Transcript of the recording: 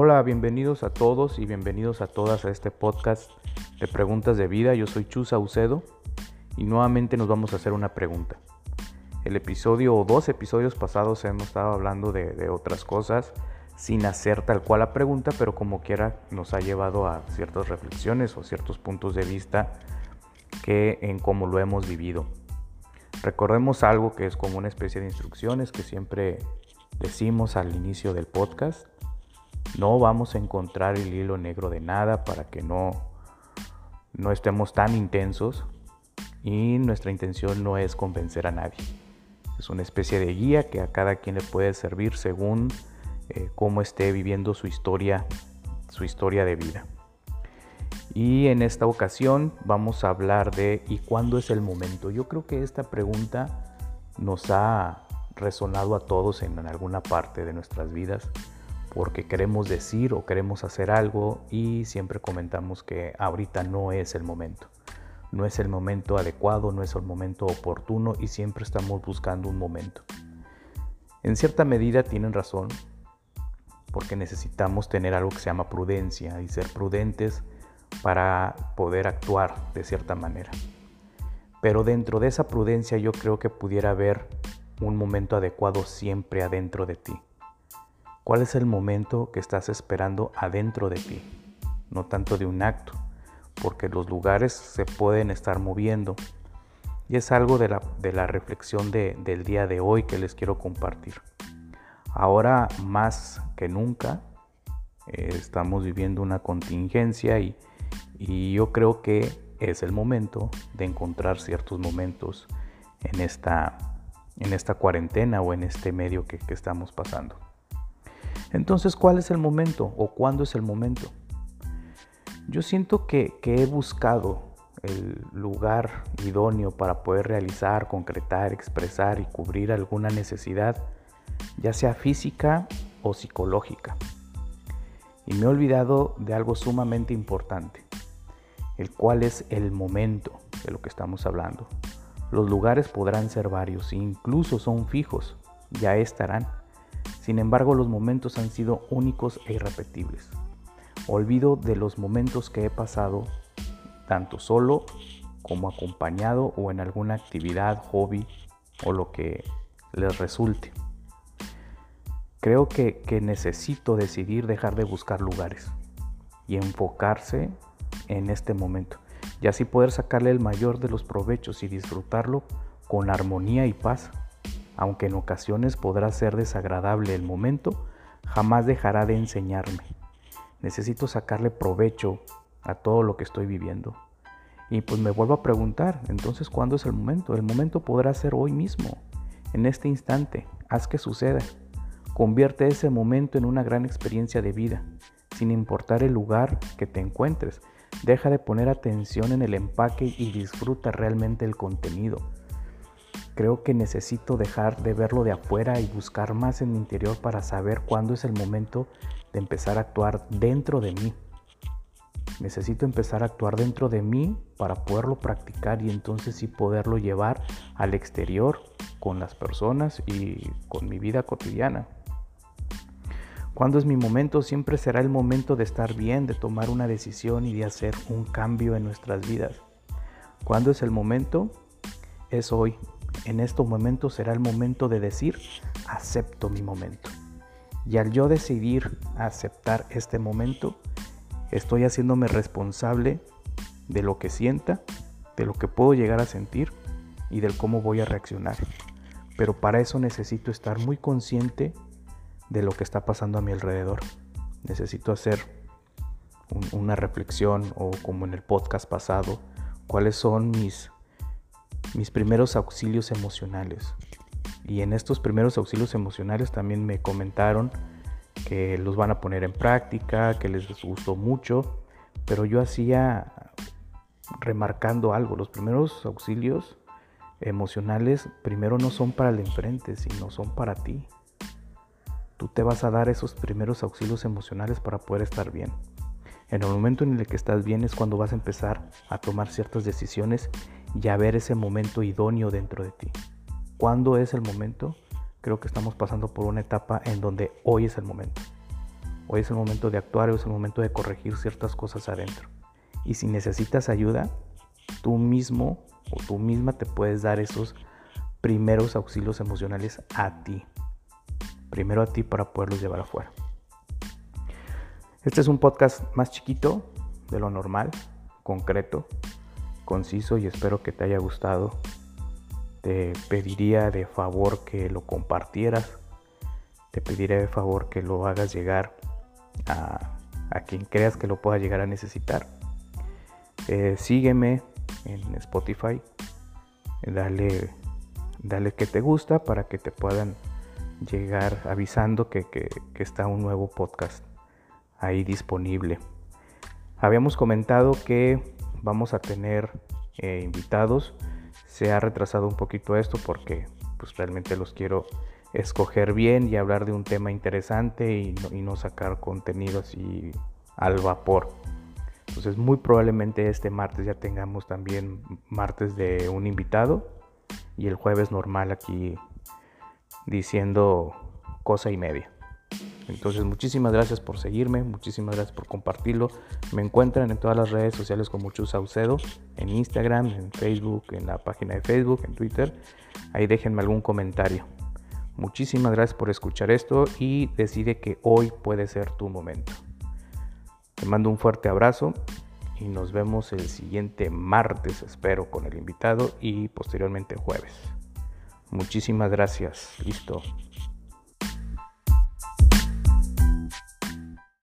Hola, bienvenidos a todos y bienvenidos a todas a este podcast de preguntas de vida. Yo soy Chu Saucedo y nuevamente nos vamos a hacer una pregunta. El episodio o dos episodios pasados hemos estado hablando de, de otras cosas sin hacer tal cual la pregunta, pero como quiera nos ha llevado a ciertas reflexiones o ciertos puntos de vista que en cómo lo hemos vivido. Recordemos algo que es como una especie de instrucciones que siempre decimos al inicio del podcast. No vamos a encontrar el hilo negro de nada para que no, no estemos tan intensos y nuestra intención no es convencer a nadie. Es una especie de guía que a cada quien le puede servir según eh, cómo esté viviendo su historia, su historia de vida. Y en esta ocasión vamos a hablar de ¿y cuándo es el momento? Yo creo que esta pregunta nos ha resonado a todos en alguna parte de nuestras vidas porque queremos decir o queremos hacer algo y siempre comentamos que ahorita no es el momento. No es el momento adecuado, no es el momento oportuno y siempre estamos buscando un momento. En cierta medida tienen razón porque necesitamos tener algo que se llama prudencia y ser prudentes para poder actuar de cierta manera. Pero dentro de esa prudencia yo creo que pudiera haber un momento adecuado siempre adentro de ti. ¿Cuál es el momento que estás esperando adentro de ti? No tanto de un acto, porque los lugares se pueden estar moviendo. Y es algo de la, de la reflexión del día de hoy que les quiero compartir. Ahora más que nunca eh, estamos viviendo una contingencia y, yo creo que es el momento de encontrar ciertos momentos en esta, en esta cuarentena o en este medio que, estamos pasando. Entonces, ¿cuál es el momento o cuándo es el momento? Yo siento que, he buscado el lugar idóneo para poder realizar, concretar, expresar y cubrir alguna necesidad, ya sea física o psicológica. Y me he olvidado de algo sumamente importante, el cual es el momento de lo que estamos hablando. Los lugares podrán ser varios, incluso son fijos, ya estarán. Sin embargo, los momentos han sido únicos e irrepetibles. Olvido de los momentos que he pasado, tanto solo como acompañado o en alguna actividad, hobby o lo que les resulte. Creo que, necesito decidir dejar de buscar lugares y enfocarse en este momento y así poder sacarle el mayor de los provechos y disfrutarlo con armonía y paz. Aunque en ocasiones podrá ser desagradable el momento, jamás dejará de enseñarme. Necesito sacarle provecho a todo lo que estoy viviendo. Y pues me vuelvo a preguntar, entonces, ¿cuándo es el momento? El momento podrá ser hoy mismo, en este instante. Haz que suceda. Convierte ese momento en una gran experiencia de vida, sin importar el lugar que te encuentres. Deja de poner atención en el empaque y disfruta realmente el contenido. Creo que necesito dejar de verlo de afuera y buscar más en mi interior para saber cuándo es el momento de empezar a actuar dentro de mí. Necesito empezar a actuar dentro de mí para poderlo practicar y entonces sí poderlo llevar al exterior con las personas y con mi vida cotidiana. Cuando es mi momento? Siempre será el momento de estar bien, de tomar una decisión y de hacer un cambio en nuestras vidas. ¿Cuándo es el momento? Es hoy. En estos momentos será el momento de decir, acepto mi momento. Y al yo decidir aceptar este momento, estoy haciéndome responsable de lo que sienta, de lo que puedo llegar a sentir y del cómo voy a reaccionar. Pero para eso necesito estar muy consciente de lo que está pasando a mi alrededor. Necesito hacer una reflexión o como en el podcast pasado, cuáles son mis, mis primeros auxilios emocionales. Y en estos primeros auxilios emocionales también me comentaron que los van a poner en práctica, que les gustó mucho, pero yo hacía remarcando algo, los primeros auxilios emocionales primero no son para el enfrente, sino son para ti tú te vas a dar esos primeros auxilios emocionales para poder estar bien. En el momento en el que estás bien es cuando vas a empezar a tomar ciertas decisiones y a ver ese momento idóneo dentro de ti. ¿Cuándo es el momento? Creo que estamos pasando por una etapa en donde hoy es el momento. hoy es el momento de actuar, hoy es el momento de corregir ciertas cosas adentro. Y si necesitas ayuda, tú mismo o tú misma te puedes dar esos primeros auxilios emocionales a ti. Primero a ti para poderlos llevar afuera. Este es un podcast más chiquito de lo normal, concreto, conciso y espero que te haya gustado. Te pediría de favor que lo compartieras. Te pediría de favor que lo hagas llegar a, quien creas que lo pueda llegar a necesitar. Eh, sígueme en Spotify. Dale, dale que te gusta para que te puedan llegar avisando que, está un nuevo podcast ahí disponible. Habíamos comentado que vamos a tener eh, invitados. Se ha retrasado un poquito esto porque pues realmente los quiero escoger bien y hablar de un tema interesante y no, sacar contenido así al vapor. Entonces muy probablemente este martes ya tengamos también martes de un invitado y el jueves normal aquí diciendo cosa y media. Entonces muchísimas gracias por seguirme, muchísimas gracias por compartirlo. Me encuentran en todas las redes sociales como Chus Saucedo, en Instagram, en Facebook, en la página de Facebook, en Twitter. Ahí déjenme algún comentario. Muchísimas gracias por escuchar esto y decide que hoy puede ser tu momento. Te mando un fuerte abrazo y nos vemos el siguiente martes, espero, con el invitado y posteriormente jueves. Muchísimas gracias. Listo.